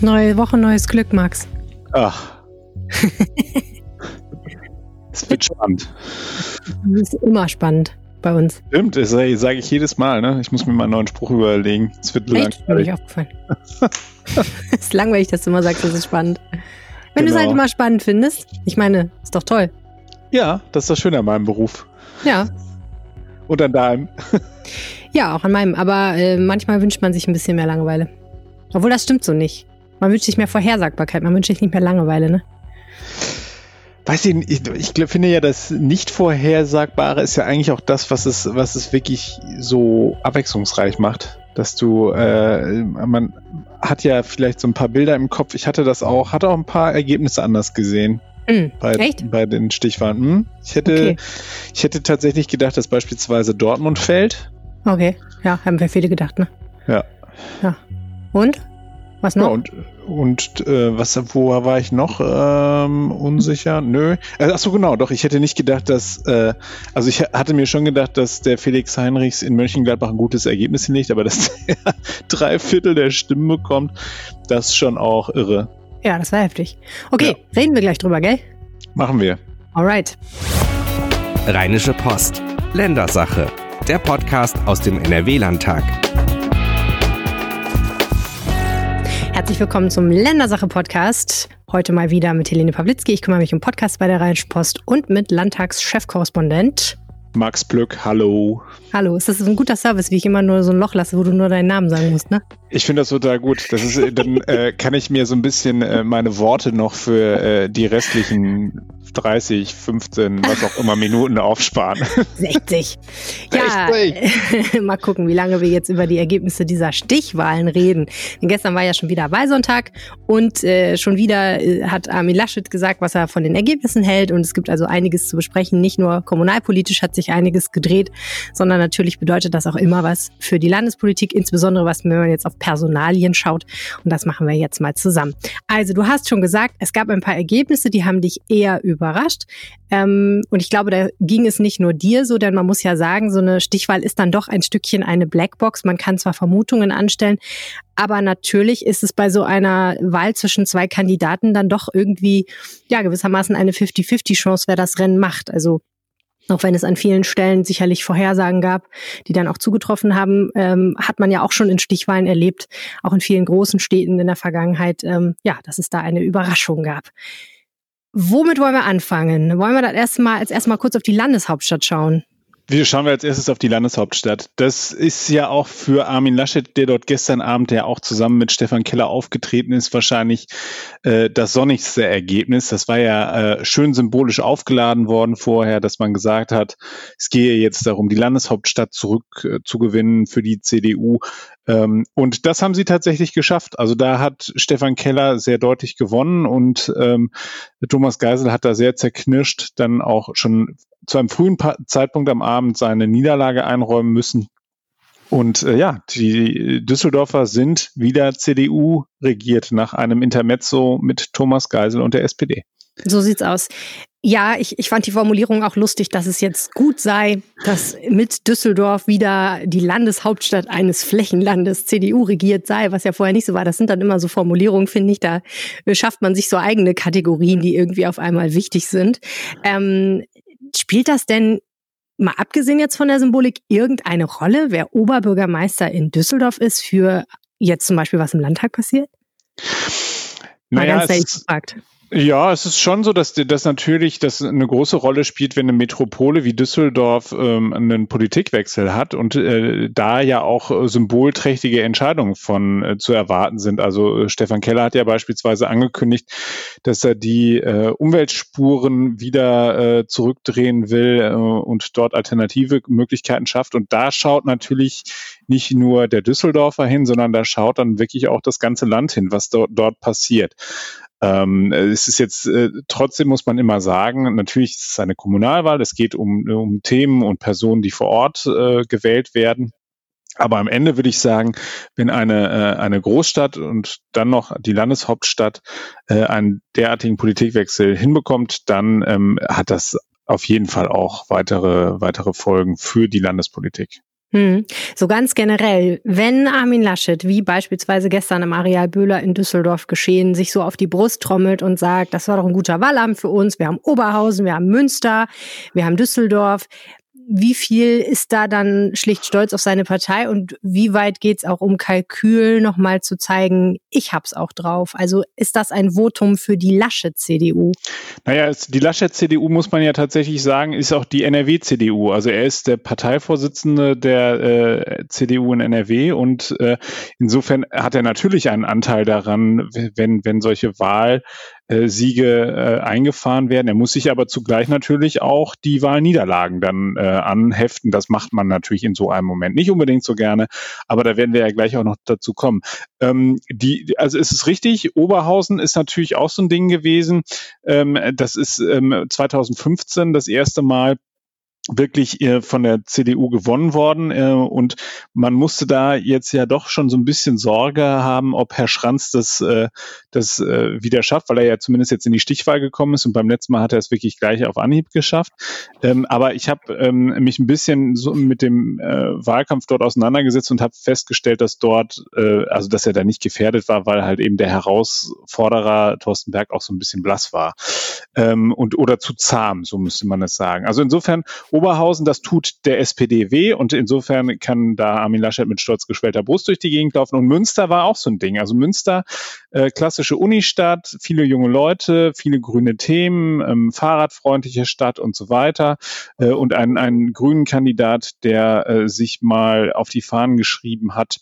Neue Woche, neues Glück, Max. Ach. Es wird spannend. Das ist immer spannend bei uns. Stimmt, das sage ich jedes Mal. Ne? Ich muss mir mal einen neuen Spruch überlegen. Es wird Echt? Mir nicht aufgefallen. Es ist langweilig, dass du immer sagst, das ist spannend. Wenn genau. du es halt immer spannend findest. Ich meine, ist doch toll. Ja, das ist das Schöne an meinem Beruf. Ja. Und an deinem. ja, auch an meinem. Aber äh, manchmal wünscht man sich ein bisschen mehr Langeweile. Obwohl das stimmt so nicht. Man wünscht sich mehr Vorhersagbarkeit, man wünscht sich nicht mehr Langeweile, ne? Weiß ich, ich, ich finde ja, das nicht Vorhersagbare ist ja eigentlich auch das, was es, was es wirklich so abwechslungsreich macht. Dass du, äh, man hat ja vielleicht so ein paar Bilder im Kopf. Ich hatte das auch, hatte auch ein paar Ergebnisse anders gesehen. Mhm. Bei, Echt? bei den Stichwahlen. Hm? Ich, hätte, okay. ich hätte tatsächlich gedacht, dass beispielsweise Dortmund fällt. Okay, ja, haben wir viele gedacht, ne? Ja. Ja. Und? Was noch? Ja, und und äh, was, wo war ich noch ähm, unsicher? Nö. Äh, achso, genau, doch. Ich hätte nicht gedacht, dass, äh, also ich hatte mir schon gedacht, dass der Felix Heinrichs in Mönchengladbach ein gutes Ergebnis hinlegt, aber dass der drei Viertel der Stimmen bekommt, das ist schon auch irre. Ja, das war heftig. Okay, ja. reden wir gleich drüber, gell? Machen wir. Alright. Rheinische Post. Ländersache. Der Podcast aus dem NRW-Landtag. Herzlich willkommen zum Ländersache-Podcast. Heute mal wieder mit Helene Pawlitzki. Ich kümmere mich um Podcasts bei der Rheinischen Post und mit Landtagschefkorrespondent Max Plück, hallo. Hallo, ist das ein guter Service, wie ich immer nur so ein Loch lasse, wo du nur deinen Namen sagen musst, ne? Ich finde das total gut. Das ist, dann äh, kann ich mir so ein bisschen äh, meine Worte noch für äh, die restlichen 30, 15, was auch immer Minuten aufsparen. 60. Ja, 60. mal gucken, wie lange wir jetzt über die Ergebnisse dieser Stichwahlen reden. Denn gestern war ja schon wieder Wahlsonntag und äh, schon wieder äh, hat Armin Laschet gesagt, was er von den Ergebnissen hält. Und es gibt also einiges zu besprechen. Nicht nur kommunalpolitisch hat sich einiges gedreht, sondern natürlich bedeutet das auch immer was für die Landespolitik, insbesondere was, wenn man jetzt auf Personalien schaut. Und das machen wir jetzt mal zusammen. Also, du hast schon gesagt, es gab ein paar Ergebnisse, die haben dich eher überrascht. Ähm, und ich glaube, da ging es nicht nur dir so, denn man muss ja sagen, so eine Stichwahl ist dann doch ein Stückchen eine Blackbox. Man kann zwar Vermutungen anstellen, aber natürlich ist es bei so einer Wahl zwischen zwei Kandidaten dann doch irgendwie, ja, gewissermaßen eine 50-50-Chance, wer das Rennen macht. Also auch wenn es an vielen Stellen sicherlich Vorhersagen gab, die dann auch zugetroffen haben, ähm, hat man ja auch schon in Stichwahlen erlebt, auch in vielen großen Städten in der Vergangenheit, ähm, ja, dass es da eine Überraschung gab. Womit wollen wir anfangen? Wollen wir das erstmal als erstmal kurz auf die Landeshauptstadt schauen? Wir schauen wir als erstes auf die Landeshauptstadt. Das ist ja auch für Armin Laschet, der dort gestern Abend ja auch zusammen mit Stefan Keller aufgetreten ist, wahrscheinlich äh, das sonnigste Ergebnis. Das war ja äh, schön symbolisch aufgeladen worden vorher, dass man gesagt hat, es gehe jetzt darum, die Landeshauptstadt zurückzugewinnen äh, für die CDU. Ähm, und das haben sie tatsächlich geschafft. Also da hat Stefan Keller sehr deutlich gewonnen und ähm, Thomas Geisel hat da sehr zerknirscht dann auch schon zu einem frühen pa Zeitpunkt am Abend seine Niederlage einräumen müssen. Und äh, ja, die Düsseldorfer sind wieder CDU regiert nach einem Intermezzo mit Thomas Geisel und der SPD. So sieht's aus. Ja, ich, ich fand die Formulierung auch lustig, dass es jetzt gut sei, dass mit Düsseldorf wieder die Landeshauptstadt eines Flächenlandes CDU regiert sei, was ja vorher nicht so war. Das sind dann immer so Formulierungen, finde ich. Da schafft man sich so eigene Kategorien, die irgendwie auf einmal wichtig sind. Ähm, spielt das denn mal abgesehen jetzt von der Symbolik irgendeine Rolle, wer Oberbürgermeister in Düsseldorf ist für jetzt zum Beispiel was im Landtag passiert? Mal naja, ganz gefragt. Ja, es ist schon so, dass das natürlich das eine große Rolle spielt, wenn eine Metropole wie Düsseldorf ähm, einen Politikwechsel hat und äh, da ja auch äh, symbolträchtige Entscheidungen von äh, zu erwarten sind. Also äh, Stefan Keller hat ja beispielsweise angekündigt, dass er die äh, Umweltspuren wieder äh, zurückdrehen will äh, und dort alternative Möglichkeiten schafft. Und da schaut natürlich nicht nur der Düsseldorfer hin, sondern da schaut dann wirklich auch das ganze Land hin, was dort, dort passiert. Ähm, es ist jetzt äh, trotzdem muss man immer sagen, natürlich ist es eine Kommunalwahl, es geht um, um Themen und Personen, die vor Ort äh, gewählt werden. Aber am Ende würde ich sagen, wenn eine, äh, eine Großstadt und dann noch die Landeshauptstadt äh, einen derartigen Politikwechsel hinbekommt, dann ähm, hat das auf jeden Fall auch weitere, weitere Folgen für die Landespolitik. Hm. So ganz generell, wenn Armin Laschet, wie beispielsweise gestern im Areal Böhler in Düsseldorf geschehen, sich so auf die Brust trommelt und sagt, das war doch ein guter Wahlabend für uns, wir haben Oberhausen, wir haben Münster, wir haben Düsseldorf, wie viel ist da dann schlicht stolz auf seine Partei und wie weit geht es auch um Kalkül, nochmal zu zeigen, ich hab's auch drauf? Also ist das ein Votum für die Laschet-CDU? Naja, die Laschet-CDU muss man ja tatsächlich sagen, ist auch die NRW-CDU. Also er ist der Parteivorsitzende der äh, CDU in NRW und äh, insofern hat er natürlich einen Anteil daran, wenn, wenn solche Wahl Siege äh, eingefahren werden. Er muss sich aber zugleich natürlich auch die Wahlniederlagen dann äh, anheften. Das macht man natürlich in so einem Moment nicht unbedingt so gerne, aber da werden wir ja gleich auch noch dazu kommen. Ähm, die, also es ist richtig, Oberhausen ist natürlich auch so ein Ding gewesen. Ähm, das ist ähm, 2015 das erste Mal wirklich äh, von der CDU gewonnen worden äh, und man musste da jetzt ja doch schon so ein bisschen Sorge haben, ob Herr Schranz das, äh, das äh, wieder schafft, weil er ja zumindest jetzt in die Stichwahl gekommen ist und beim letzten Mal hat er es wirklich gleich auf Anhieb geschafft. Ähm, aber ich habe ähm, mich ein bisschen so mit dem äh, Wahlkampf dort auseinandergesetzt und habe festgestellt, dass dort, äh, also dass er da nicht gefährdet war, weil halt eben der Herausforderer Thorsten Berg auch so ein bisschen blass war ähm, und oder zu zahm, so müsste man es sagen. Also insofern Oberhausen, das tut der SPD weh und insofern kann da Armin Laschet mit stolz geschwellter Brust durch die Gegend laufen. Und Münster war auch so ein Ding. Also Münster, äh, klassische Unistadt, viele junge Leute, viele grüne Themen, ähm, fahrradfreundliche Stadt und so weiter. Äh, und ein, ein grünen Kandidat, der äh, sich mal auf die Fahnen geschrieben hat,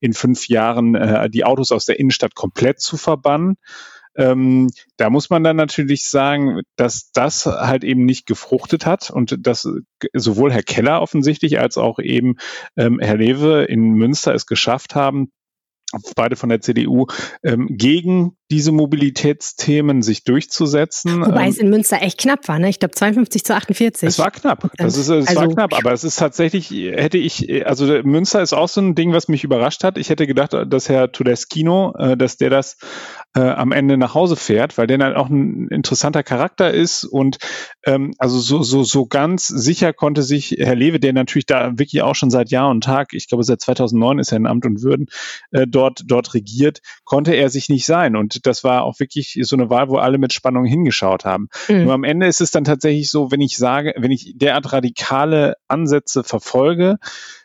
in fünf Jahren äh, die Autos aus der Innenstadt komplett zu verbannen. Ähm, da muss man dann natürlich sagen, dass das halt eben nicht gefruchtet hat und dass sowohl Herr Keller offensichtlich als auch eben ähm, Herr Lewe in Münster es geschafft haben, beide von der CDU, ähm, gegen diese Mobilitätsthemen sich durchzusetzen. Wobei ähm, es in Münster echt knapp war, ne? Ich glaube 52 zu 48. Es war knapp. Das ist, es also, war knapp, aber es ist tatsächlich, hätte ich, also Münster ist auch so ein Ding, was mich überrascht hat. Ich hätte gedacht, dass Herr Tudeskino, äh, dass der das äh, am Ende nach Hause fährt, weil der dann auch ein interessanter Charakter ist und ähm, also so, so, so ganz sicher konnte sich Herr Lewe, der natürlich da wirklich auch schon seit Jahr und Tag, ich glaube seit 2009 ist er in Amt und Würden, äh, dort, dort regiert, konnte er sich nicht sein. Und das war auch wirklich so eine Wahl, wo alle mit Spannung hingeschaut haben. Mhm. Nur am Ende ist es dann tatsächlich so, wenn ich sage, wenn ich derart radikale Ansätze verfolge,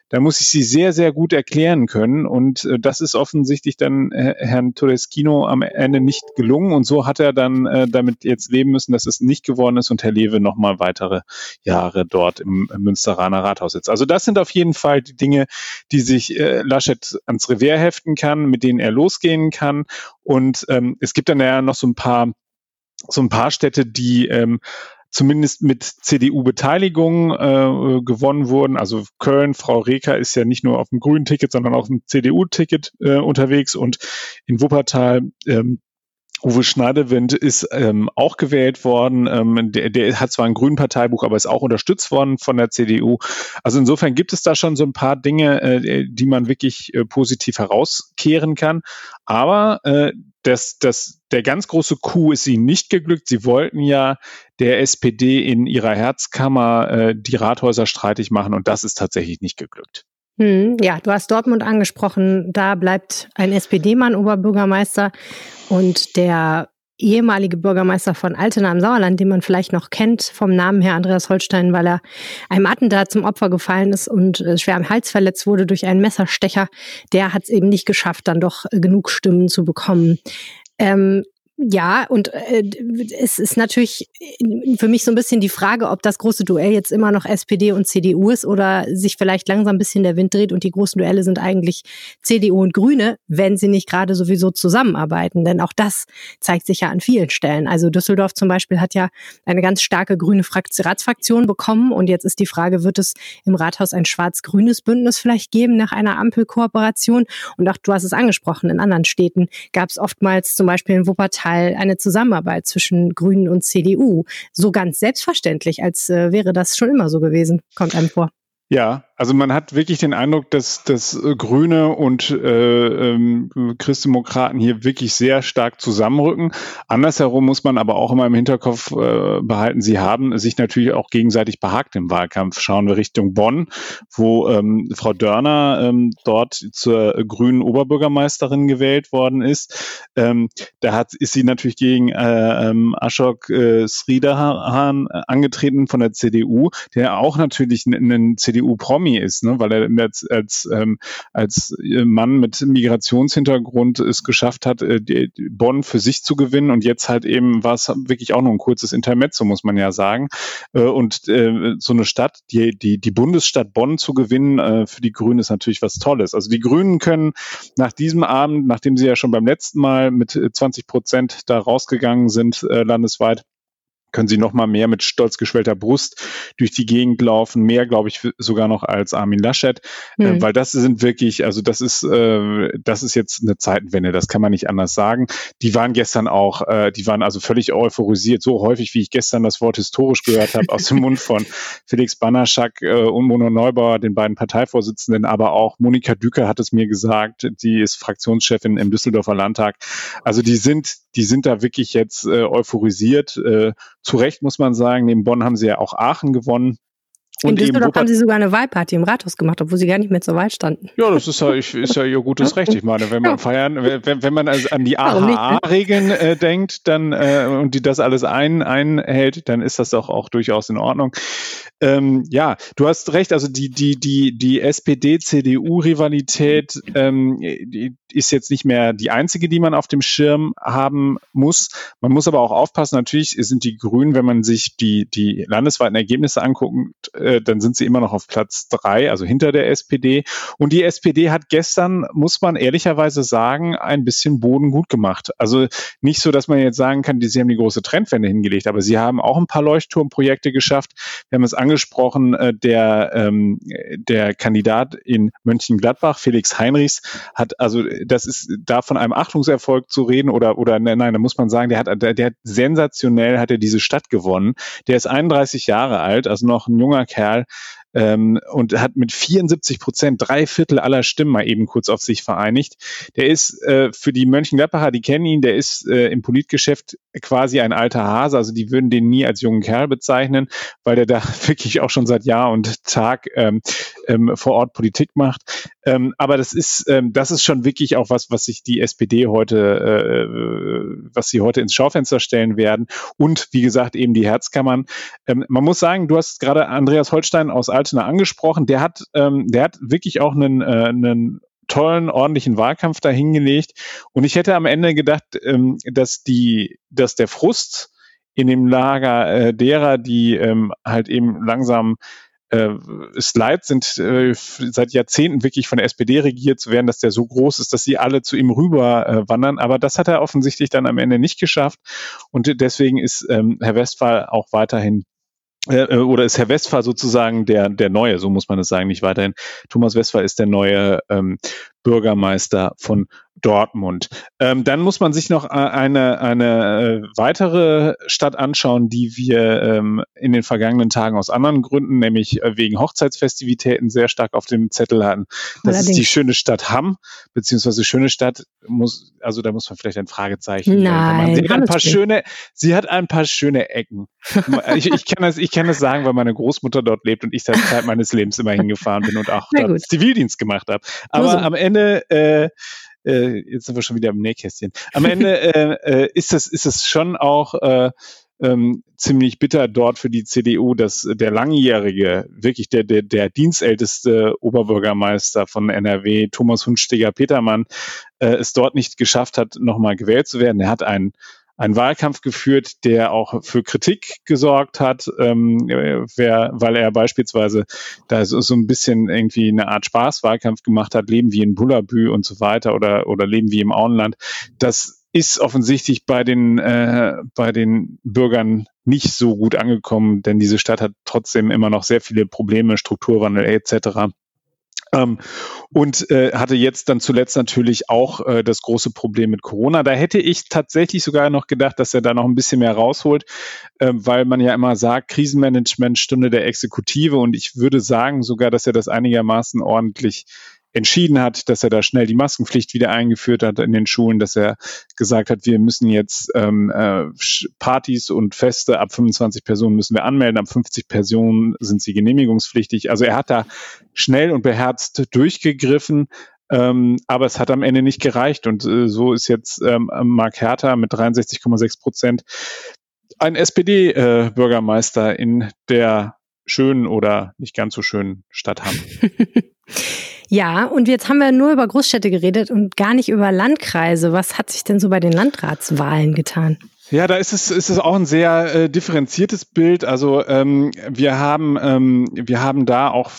da muss ich sie sehr, sehr gut erklären können. Und äh, das ist offensichtlich dann äh, Herrn Todeschino am Ende nicht gelungen. Und so hat er dann äh, damit jetzt leben müssen, dass es nicht geworden ist und Herr Lewe nochmal weitere Jahre dort im, im Münsteraner Rathaus sitzt. Also das sind auf jeden Fall die Dinge, die sich äh, Laschet ans Revier heften kann, mit denen er losgehen kann. Und ähm, es gibt dann ja noch so ein paar so ein paar Städte, die ähm, zumindest mit CDU-Beteiligung äh, gewonnen wurden. Also Köln, Frau Reker ist ja nicht nur auf dem grünen Ticket, sondern auch auf dem CDU-Ticket äh, unterwegs und in Wuppertal ähm, Uwe Schneidewind ist ähm, auch gewählt worden. Ähm, der, der hat zwar ein grünen Parteibuch, aber ist auch unterstützt worden von der CDU. Also insofern gibt es da schon so ein paar Dinge, äh, die man wirklich äh, positiv herauskehren kann. Aber äh, das, das, der ganz große Coup ist ihnen nicht geglückt. Sie wollten ja der SPD in ihrer Herzkammer äh, die Rathäuser streitig machen und das ist tatsächlich nicht geglückt. Hm, ja, du hast Dortmund angesprochen. Da bleibt ein SPD-Mann Oberbürgermeister und der ehemalige Bürgermeister von Altena im Sauerland, den man vielleicht noch kennt vom Namen her Andreas Holstein, weil er einem Attentat zum Opfer gefallen ist und äh, schwer am Hals verletzt wurde durch einen Messerstecher, der hat es eben nicht geschafft, dann doch genug Stimmen zu bekommen. Ähm, ja, und äh, es ist natürlich für mich so ein bisschen die Frage, ob das große Duell jetzt immer noch SPD und CDU ist oder sich vielleicht langsam ein bisschen der Wind dreht und die großen Duelle sind eigentlich CDU und Grüne, wenn sie nicht gerade sowieso zusammenarbeiten. Denn auch das zeigt sich ja an vielen Stellen. Also Düsseldorf zum Beispiel hat ja eine ganz starke grüne Ratsfraktion bekommen und jetzt ist die Frage, wird es im Rathaus ein schwarz-grünes Bündnis vielleicht geben nach einer Ampelkooperation? Und auch du hast es angesprochen, in anderen Städten gab es oftmals zum Beispiel in Wuppertal Teil eine Zusammenarbeit zwischen Grünen und CDU. So ganz selbstverständlich, als äh, wäre das schon immer so gewesen, kommt einem vor. Ja, Also man hat wirklich den Eindruck, dass, dass Grüne und äh, ähm, Christdemokraten hier wirklich sehr stark zusammenrücken. Andersherum muss man aber auch immer im Hinterkopf äh, behalten, sie haben sich natürlich auch gegenseitig behagt im Wahlkampf. Schauen wir Richtung Bonn, wo ähm, Frau Dörner ähm, dort zur grünen Oberbürgermeisterin gewählt worden ist. Ähm, da hat, ist sie natürlich gegen äh, ähm, Ashok äh, Sridahan angetreten von der CDU, der auch natürlich ein, ein CDU-Promi ist, ne? weil er als, als, ähm, als Mann mit Migrationshintergrund es geschafft hat, äh, Bonn für sich zu gewinnen und jetzt halt eben war es wirklich auch nur ein kurzes Intermezzo, muss man ja sagen. Äh, und äh, so eine Stadt, die, die, die Bundesstadt Bonn zu gewinnen, äh, für die Grünen ist natürlich was Tolles. Also die Grünen können nach diesem Abend, nachdem sie ja schon beim letzten Mal mit 20 Prozent da rausgegangen sind, äh, landesweit, können sie noch mal mehr mit stolz geschwellter Brust durch die Gegend laufen, mehr, glaube ich, sogar noch als Armin Laschet, mhm. äh, weil das sind wirklich, also das ist, äh, das ist jetzt eine Zeitenwende, das kann man nicht anders sagen. Die waren gestern auch, äh, die waren also völlig euphorisiert, so häufig, wie ich gestern das Wort historisch gehört habe aus dem Mund von Felix Banaschak äh, und Mono Neubauer, den beiden Parteivorsitzenden, aber auch Monika Düker hat es mir gesagt, die ist Fraktionschefin im Düsseldorfer Landtag. Also die sind, die sind da wirklich jetzt äh, euphorisiert. Zu Recht muss man sagen, neben Bonn haben sie ja auch Aachen gewonnen. Und in Düsseldorf haben sie sogar eine Wahlparty im Rathaus gemacht, obwohl sie gar nicht mehr zur Wahl standen. Ja, das ist ja, ist ja ihr gutes Recht. Ich meine, wenn man feiern, wenn, wenn man also an die AHA-Regeln äh, denkt, dann äh, und die das alles ein, einhält, dann ist das doch auch durchaus in Ordnung. Ähm, ja, du hast recht. Also die die die die SPD-CDU-Rivalität ähm, ist jetzt nicht mehr die einzige, die man auf dem Schirm haben muss. Man muss aber auch aufpassen. Natürlich sind die Grünen, wenn man sich die die landesweiten Ergebnisse anguckt, äh, dann sind sie immer noch auf Platz drei, also hinter der SPD. Und die SPD hat gestern, muss man ehrlicherweise sagen, ein bisschen Boden gut gemacht. Also nicht so, dass man jetzt sagen kann, sie haben die große Trendwende hingelegt, aber sie haben auch ein paar Leuchtturmprojekte geschafft. Wir haben es angesprochen äh, der, ähm, der Kandidat in Mönchengladbach, Felix Heinrichs, hat, also das ist da von einem Achtungserfolg zu reden oder, oder nein, da muss man sagen, der hat, der, der hat sensationell hat er diese Stadt gewonnen. Der ist 31 Jahre alt, also noch ein junger Kerl, el, ähm, und hat mit 74 Prozent drei Viertel aller Stimmen mal eben kurz auf sich vereinigt. Der ist äh, für die Mönchengladbacher, die kennen ihn, der ist äh, im Politgeschäft quasi ein alter Hase, also die würden den nie als jungen Kerl bezeichnen, weil der da wirklich auch schon seit Jahr und Tag ähm, ähm, vor Ort Politik macht. Ähm, aber das ist, ähm, das ist schon wirklich auch was, was sich die SPD heute, äh, was sie heute ins Schaufenster stellen werden. Und wie gesagt, eben die Herzkammern. Ähm, man muss sagen, du hast gerade Andreas Holstein aus Altena angesprochen, der hat, ähm, der hat wirklich auch einen, äh, einen tollen, ordentlichen Wahlkampf da hingelegt. Und ich hätte am Ende gedacht, ähm, dass die, dass der Frust in dem Lager äh, derer, die ähm, halt eben langsam äh, es leid sind, äh, seit Jahrzehnten wirklich von der SPD regiert zu werden, dass der so groß ist, dass sie alle zu ihm rüber äh, wandern. Aber das hat er offensichtlich dann am Ende nicht geschafft. Und deswegen ist ähm, Herr Westphal auch weiterhin äh, äh, oder ist Herr Westphal sozusagen der, der Neue, so muss man es sagen, nicht weiterhin. Thomas Westphal ist der neue ähm, Bürgermeister von Dortmund. Ähm, dann muss man sich noch äh, eine, eine äh, weitere Stadt anschauen, die wir ähm, in den vergangenen Tagen aus anderen Gründen, nämlich äh, wegen Hochzeitsfestivitäten, sehr stark auf dem Zettel hatten. Das Allerdings. ist die schöne Stadt Hamm, beziehungsweise schöne Stadt muss, also da muss man vielleicht ein Fragezeichen. Nein, sie hat ein paar schöne, sie hat ein paar schöne Ecken. ich, ich, kann das, ich kann das sagen, weil meine Großmutter dort lebt und ich seit Zeit meines Lebens immer hingefahren bin und auch dort Zivildienst gemacht habe. Aber also. am Ende äh, äh, jetzt sind wir schon wieder im Nähkästchen. Am Ende äh, äh, ist das ist es schon auch äh, ähm, ziemlich bitter dort für die CDU, dass der langjährige, wirklich der, der, der dienstälteste Oberbürgermeister von NRW, Thomas Hundsteger-Petermann, äh, es dort nicht geschafft hat, nochmal gewählt zu werden. Er hat einen einen Wahlkampf geführt, der auch für Kritik gesorgt hat, ähm, wer, weil er beispielsweise da so, so ein bisschen irgendwie eine Art Spaßwahlkampf gemacht hat, Leben wie in Bullabü und so weiter oder, oder Leben wie im Auenland. Das ist offensichtlich bei den, äh, bei den Bürgern nicht so gut angekommen, denn diese Stadt hat trotzdem immer noch sehr viele Probleme, Strukturwandel etc. Ähm, und äh, hatte jetzt dann zuletzt natürlich auch äh, das große Problem mit Corona. Da hätte ich tatsächlich sogar noch gedacht, dass er da noch ein bisschen mehr rausholt, äh, weil man ja immer sagt, Krisenmanagement Stunde der Exekutive und ich würde sagen sogar, dass er das einigermaßen ordentlich entschieden hat, dass er da schnell die Maskenpflicht wieder eingeführt hat in den Schulen, dass er gesagt hat, wir müssen jetzt ähm, äh, Partys und Feste ab 25 Personen müssen wir anmelden, ab 50 Personen sind sie genehmigungspflichtig. Also er hat da schnell und beherzt durchgegriffen. Ähm, aber es hat am Ende nicht gereicht und äh, so ist jetzt ähm, Mark Hertha mit 63,6 Prozent ein SPD-Bürgermeister äh, in der schönen oder nicht ganz so schönen Stadt Hamm. Ja, und jetzt haben wir nur über Großstädte geredet und gar nicht über Landkreise. Was hat sich denn so bei den Landratswahlen getan? Ja, da ist es, ist es auch ein sehr äh, differenziertes Bild. Also ähm, wir haben ähm, wir haben da auch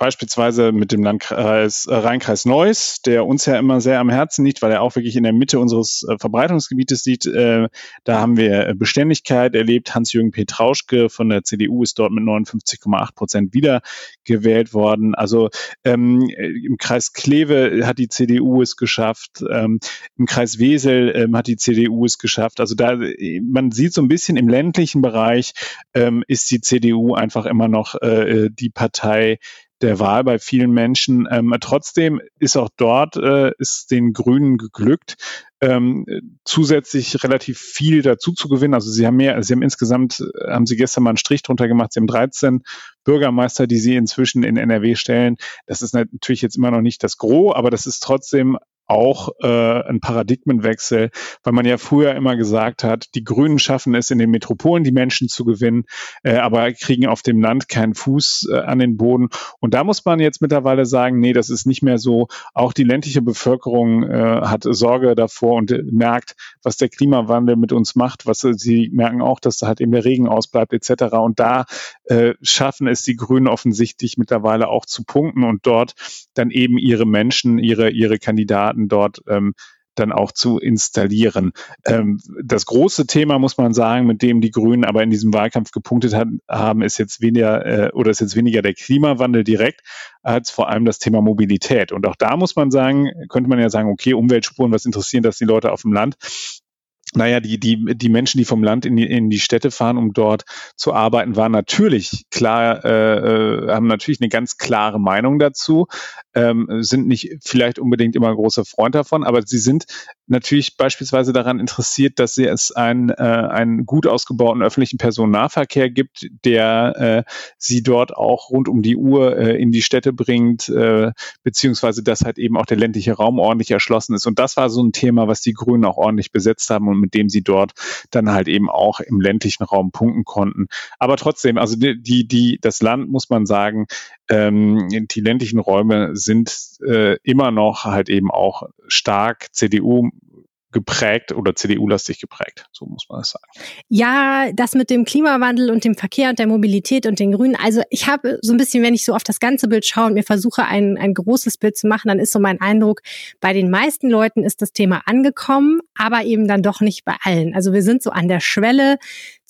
beispielsweise mit dem Landkreis äh, Rheinkreis Neuss, der uns ja immer sehr am Herzen liegt, weil er auch wirklich in der Mitte unseres äh, Verbreitungsgebietes liegt. Äh, da haben wir Beständigkeit erlebt. Hans-Jürgen Petrauschke von der CDU ist dort mit 59,8 Prozent wiedergewählt worden. Also ähm, im Kreis Kleve hat die CDU es geschafft. Ähm, Im Kreis Wesel ähm, hat die CDU es geschafft. Also da man sieht so ein bisschen im ländlichen Bereich ähm, ist die CDU einfach immer noch äh, die Partei, der Wahl bei vielen Menschen. Ähm, trotzdem ist auch dort äh, ist den Grünen geglückt, ähm, zusätzlich relativ viel dazu zu gewinnen. Also sie haben mehr, sie haben insgesamt, äh, haben sie gestern mal einen Strich drunter gemacht, sie haben 13 Bürgermeister, die sie inzwischen in NRW stellen. Das ist natürlich jetzt immer noch nicht das Gros, aber das ist trotzdem auch äh, ein Paradigmenwechsel, weil man ja früher immer gesagt hat, die Grünen schaffen es in den Metropolen, die Menschen zu gewinnen, äh, aber kriegen auf dem Land keinen Fuß äh, an den Boden. Und da muss man jetzt mittlerweile sagen, nee, das ist nicht mehr so. Auch die ländliche Bevölkerung äh, hat Sorge davor und äh, merkt, was der Klimawandel mit uns macht. Was äh, sie merken auch, dass da halt eben der Regen ausbleibt etc. Und da äh, schaffen es die Grünen offensichtlich mittlerweile auch zu punkten und dort dann eben ihre Menschen, ihre ihre Kandidaten Daten dort ähm, dann auch zu installieren. Ähm, das große Thema, muss man sagen, mit dem die Grünen aber in diesem Wahlkampf gepunktet hat, haben, ist jetzt weniger äh, oder ist jetzt weniger der Klimawandel direkt, als vor allem das Thema Mobilität. Und auch da muss man sagen, könnte man ja sagen, okay, Umweltspuren, was interessieren das die Leute auf dem Land? Naja, die, die, die Menschen, die vom Land in die, in die Städte fahren, um dort zu arbeiten, waren natürlich klar, äh, äh, haben natürlich eine ganz klare Meinung dazu, ähm, sind nicht vielleicht unbedingt immer großer Freund davon, aber sie sind natürlich beispielsweise daran interessiert, dass es einen, äh, einen gut ausgebauten öffentlichen Personennahverkehr gibt, der äh, sie dort auch rund um die Uhr äh, in die Städte bringt, äh, beziehungsweise dass halt eben auch der ländliche Raum ordentlich erschlossen ist. Und das war so ein Thema, was die Grünen auch ordentlich besetzt haben und mit dem sie dort dann halt eben auch im ländlichen Raum punkten konnten. Aber trotzdem, also die, die, die das Land muss man sagen, ähm, die ländlichen Räume sind äh, immer noch halt eben auch stark CDU geprägt oder CDU-lastig geprägt, so muss man es sagen. Ja, das mit dem Klimawandel und dem Verkehr und der Mobilität und den Grünen. Also ich habe so ein bisschen, wenn ich so auf das ganze Bild schaue und mir versuche, ein, ein großes Bild zu machen, dann ist so mein Eindruck, bei den meisten Leuten ist das Thema angekommen, aber eben dann doch nicht bei allen. Also wir sind so an der Schwelle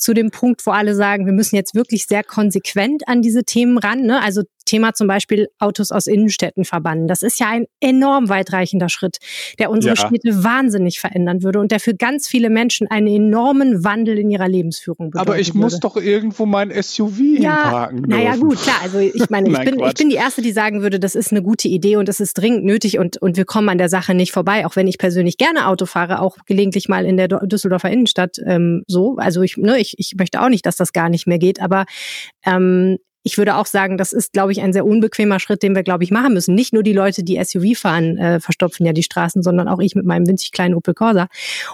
zu dem Punkt, wo alle sagen, wir müssen jetzt wirklich sehr konsequent an diese Themen ran. Ne? Also Thema zum Beispiel Autos aus Innenstädten verbannen. Das ist ja ein enorm weitreichender Schritt, der unsere ja. Städte wahnsinnig verändern würde und der für ganz viele Menschen einen enormen Wandel in ihrer Lebensführung bedeuten Aber ich würde. muss doch irgendwo mein SUV ja, hinparken Naja gut, klar. Also ich meine, ich, bin, ich bin die Erste, die sagen würde, das ist eine gute Idee und das ist dringend nötig und, und wir kommen an der Sache nicht vorbei, auch wenn ich persönlich gerne Auto fahre, auch gelegentlich mal in der Düsseldorfer Innenstadt ähm, so. Also ich, ne, ich, ich möchte auch nicht, dass das gar nicht mehr geht, aber ähm, ich würde auch sagen, das ist, glaube ich, ein sehr unbequemer Schritt, den wir, glaube ich, machen müssen. Nicht nur die Leute, die SUV fahren, äh, verstopfen ja die Straßen, sondern auch ich mit meinem winzig kleinen Opel Corsa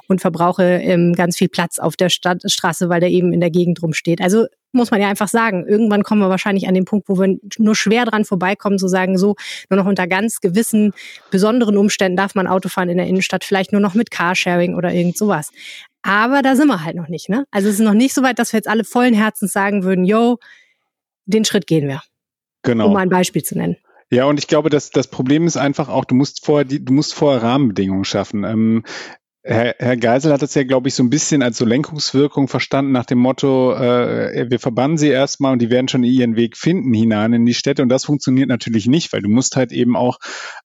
und verbrauche ähm, ganz viel Platz auf der Stadt Straße, weil der eben in der Gegend rumsteht. Also muss man ja einfach sagen, irgendwann kommen wir wahrscheinlich an den Punkt, wo wir nur schwer dran vorbeikommen, zu sagen, so nur noch unter ganz gewissen besonderen Umständen darf man Auto fahren in der Innenstadt, vielleicht nur noch mit Carsharing oder irgend sowas. Aber da sind wir halt noch nicht, ne? Also es ist noch nicht so weit, dass wir jetzt alle vollen Herzens sagen würden, yo, den Schritt gehen wir. Genau. Um mal ein Beispiel zu nennen. Ja, und ich glaube, dass das Problem ist einfach auch, du musst vorher die, du musst vorher Rahmenbedingungen schaffen. Ähm, Herr, Herr Geisel hat das ja, glaube ich, so ein bisschen als so Lenkungswirkung verstanden nach dem Motto, äh, wir verbannen sie erstmal und die werden schon ihren Weg finden hinein in die Städte. Und das funktioniert natürlich nicht, weil du musst halt eben auch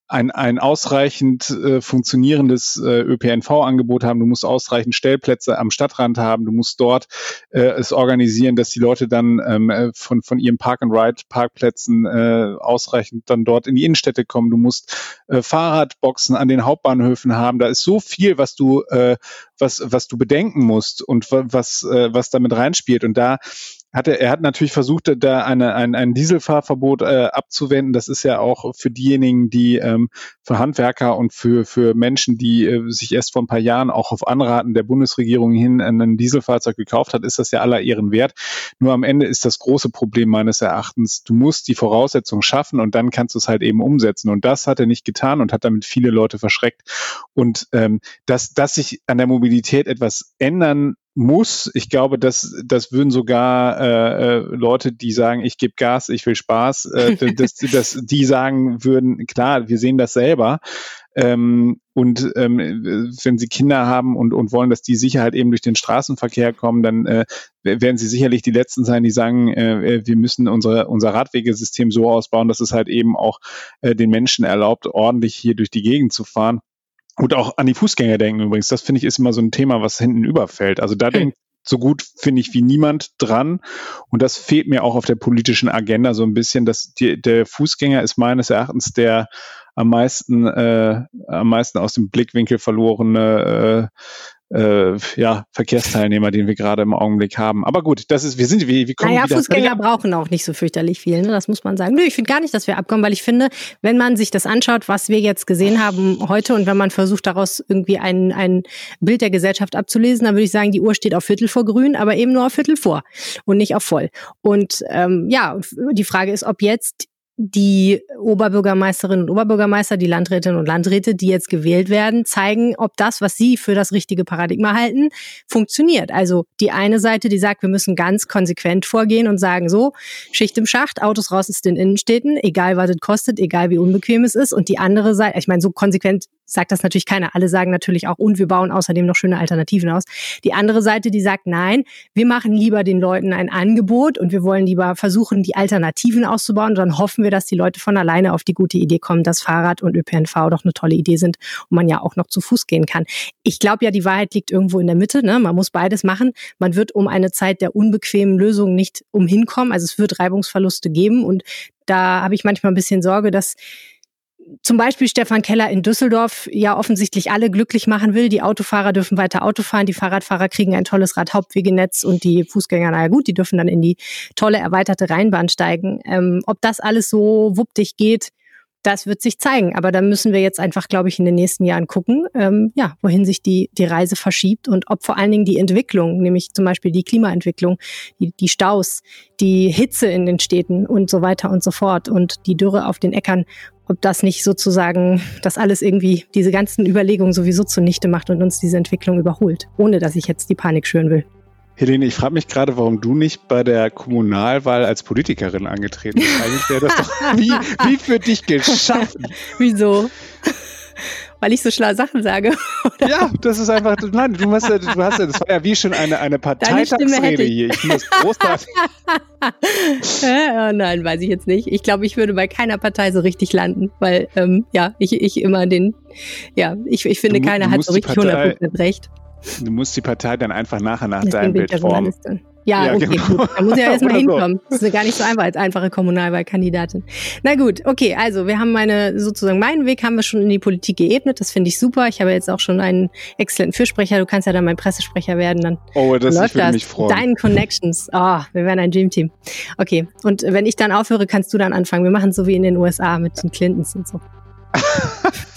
ein, ein ausreichend äh, funktionierendes äh, ÖPNV-Angebot haben, du musst ausreichend Stellplätze am Stadtrand haben, du musst dort äh, es organisieren, dass die Leute dann ähm, äh, von, von ihren Park-and-Ride-Parkplätzen äh, ausreichend dann dort in die Innenstädte kommen. Du musst äh, Fahrradboxen an den Hauptbahnhöfen haben. Da ist so viel, was du äh, was, was du bedenken musst und was, äh, was damit reinspielt. Und da hat er, er hat natürlich versucht, da eine, ein, ein Dieselfahrverbot äh, abzuwenden. Das ist ja auch für diejenigen, die ähm, für Handwerker und für, für Menschen, die äh, sich erst vor ein paar Jahren auch auf Anraten der Bundesregierung hin ein Dieselfahrzeug gekauft hat, ist das ja aller Ehren wert. Nur am Ende ist das große Problem meines Erachtens, du musst die Voraussetzungen schaffen und dann kannst du es halt eben umsetzen. Und das hat er nicht getan und hat damit viele Leute verschreckt. Und ähm, dass, dass sich an der Mobilität etwas ändern muss. Ich glaube, dass das würden sogar äh, äh, Leute, die sagen, ich gebe Gas, ich will Spaß, äh, dass, dass die sagen würden, klar, wir sehen das selber. Ähm, und ähm, wenn sie Kinder haben und, und wollen, dass die Sicherheit eben durch den Straßenverkehr kommen, dann äh, werden sie sicherlich die Letzten sein, die sagen, äh, wir müssen unsere, unser Radwegesystem so ausbauen, dass es halt eben auch äh, den Menschen erlaubt, ordentlich hier durch die Gegend zu fahren. Und auch an die Fußgänger denken übrigens. Das finde ich ist immer so ein Thema, was hinten überfällt. Also da mhm. denkt so gut, finde ich, wie niemand dran. Und das fehlt mir auch auf der politischen Agenda so ein bisschen, dass die, der Fußgänger ist meines Erachtens der am meisten, äh, am meisten aus dem Blickwinkel verlorene äh, ja, Verkehrsteilnehmer, den wir gerade im Augenblick haben. Aber gut, das ist, wir sind, wir, wir kommen naja, wieder. Fußgänger brauchen auch nicht so fürchterlich viel, ne? das muss man sagen. Nö, ich finde gar nicht, dass wir abkommen, weil ich finde, wenn man sich das anschaut, was wir jetzt gesehen haben heute und wenn man versucht, daraus irgendwie ein, ein Bild der Gesellschaft abzulesen, dann würde ich sagen, die Uhr steht auf Viertel vor grün, aber eben nur auf Viertel vor und nicht auf voll. Und ähm, ja, die Frage ist, ob jetzt die Oberbürgermeisterinnen und Oberbürgermeister, die Landrätinnen und Landräte, die jetzt gewählt werden, zeigen, ob das, was sie für das richtige Paradigma halten, funktioniert. Also die eine Seite, die sagt, wir müssen ganz konsequent vorgehen und sagen, so, Schicht im Schacht, Autos raus aus den Innenstädten, egal was es kostet, egal wie unbequem es ist. Und die andere Seite, ich meine, so konsequent sagt das natürlich keiner. Alle sagen natürlich auch, und wir bauen außerdem noch schöne Alternativen aus. Die andere Seite, die sagt, nein, wir machen lieber den Leuten ein Angebot und wir wollen lieber versuchen, die Alternativen auszubauen. Dann hoffen wir, dass die Leute von alleine auf die gute Idee kommen, dass Fahrrad und ÖPNV doch eine tolle Idee sind und man ja auch noch zu Fuß gehen kann. Ich glaube ja, die Wahrheit liegt irgendwo in der Mitte. Ne? Man muss beides machen. Man wird um eine Zeit der unbequemen Lösungen nicht umhinkommen. Also es wird Reibungsverluste geben und da habe ich manchmal ein bisschen Sorge, dass zum Beispiel Stefan Keller in Düsseldorf ja offensichtlich alle glücklich machen will. Die Autofahrer dürfen weiter Auto fahren, die Fahrradfahrer kriegen ein tolles Radhauptwegenetz und die Fußgänger, naja gut, die dürfen dann in die tolle erweiterte Rheinbahn steigen. Ähm, ob das alles so wuppdig geht, das wird sich zeigen. Aber da müssen wir jetzt einfach, glaube ich, in den nächsten Jahren gucken, ähm, ja, wohin sich die, die Reise verschiebt und ob vor allen Dingen die Entwicklung, nämlich zum Beispiel die Klimaentwicklung, die, die Staus, die Hitze in den Städten und so weiter und so fort und die Dürre auf den Äckern, ob das nicht sozusagen das alles irgendwie diese ganzen Überlegungen sowieso zunichte macht und uns diese Entwicklung überholt, ohne dass ich jetzt die Panik schüren will. Helene, ich frage mich gerade, warum du nicht bei der Kommunalwahl als Politikerin angetreten bist. Eigentlich wäre das doch wie, wie für dich geschaffen. Wieso? Weil ich so schlaue Sachen sage. Oder? Ja, das ist einfach, nein, du hast ja, du hast ja, das war ja wie schon eine, eine Parteitagsrede hier. Ich das großartig. oh nein, weiß ich jetzt nicht. Ich glaube, ich würde bei keiner Partei so richtig landen, weil, ähm, ja, ich, ich immer den, ja, ich, ich finde, du, keiner du hat so richtig Partei, 100% recht. Du musst die Partei dann einfach nachher nach deinem Bild formen. Ja, ja, okay, genau. gut. Da muss ja erstmal hinkommen. Das ist gar nicht so einfach als einfache Kommunalwahlkandidatin. Na gut, okay, also wir haben meine, sozusagen meinen Weg haben wir schon in die Politik geebnet. Das finde ich super. Ich habe jetzt auch schon einen exzellenten Fürsprecher. Du kannst ja dann mein Pressesprecher werden. Dann oh, das läuft ich würde das. mich freuen. Deinen Connections. Oh, wir werden ein Dreamteam. Okay, und wenn ich dann aufhöre, kannst du dann anfangen. Wir machen es so wie in den USA mit den Clintons und so.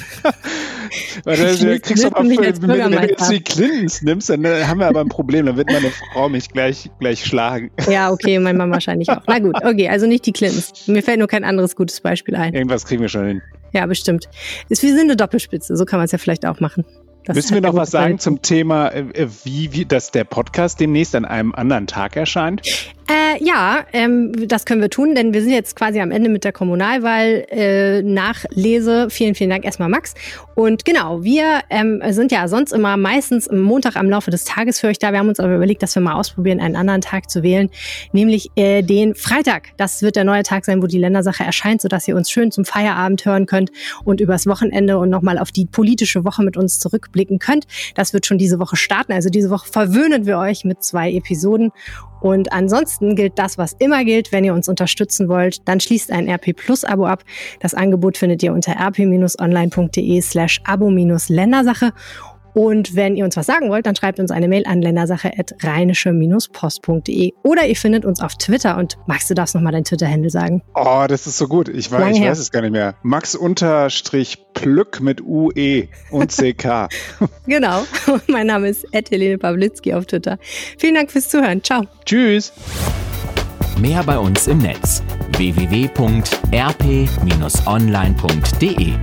Weil du kriegst du mal, wenn, wenn du die Clintons nimmst, dann äh, haben wir aber ein Problem. Dann wird meine Frau mich gleich, gleich schlagen. Ja, okay, mein Mann wahrscheinlich auch. Na gut, okay, also nicht die Clintons. Mir fällt nur kein anderes gutes Beispiel ein. Irgendwas kriegen wir schon hin. Ja, bestimmt. wir sind eine Doppelspitze, so kann man es ja vielleicht auch machen. Das Müssen wir noch was sagen zum Thema, äh, wie, wie dass der Podcast demnächst an einem anderen Tag erscheint? Äh, ja, ähm, das können wir tun, denn wir sind jetzt quasi am Ende mit der Kommunalwahl äh, Nachlese. Vielen, vielen Dank erstmal, Max. Und genau, wir ähm, sind ja sonst immer meistens am Montag am Laufe des Tages für euch da. Wir haben uns aber überlegt, dass wir mal ausprobieren, einen anderen Tag zu wählen, nämlich äh, den Freitag. Das wird der neue Tag sein, wo die Ländersache erscheint, sodass ihr uns schön zum Feierabend hören könnt und übers Wochenende und nochmal auf die politische Woche mit uns zurückblicken könnt. Das wird schon diese Woche starten. Also diese Woche verwöhnen wir euch mit zwei Episoden. Und ansonsten gilt das, was immer gilt. Wenn ihr uns unterstützen wollt, dann schließt ein RP Plus Abo ab. Das Angebot findet ihr unter rp-online.de slash abo-ländersache. Und wenn ihr uns was sagen wollt, dann schreibt uns eine Mail an ländersache.rheinische-post.de oder ihr findet uns auf Twitter. Und Max, du darfst nochmal dein Twitter-Handle sagen. Oh, das ist so gut. Ich, weiß, ich weiß es gar nicht mehr. Max unterstrich Plück mit UE und CK. genau. Und mein Name ist Helene Pawlitzki auf Twitter. Vielen Dank fürs Zuhören. Ciao. Tschüss. Mehr bei uns im Netz www.rp-online.de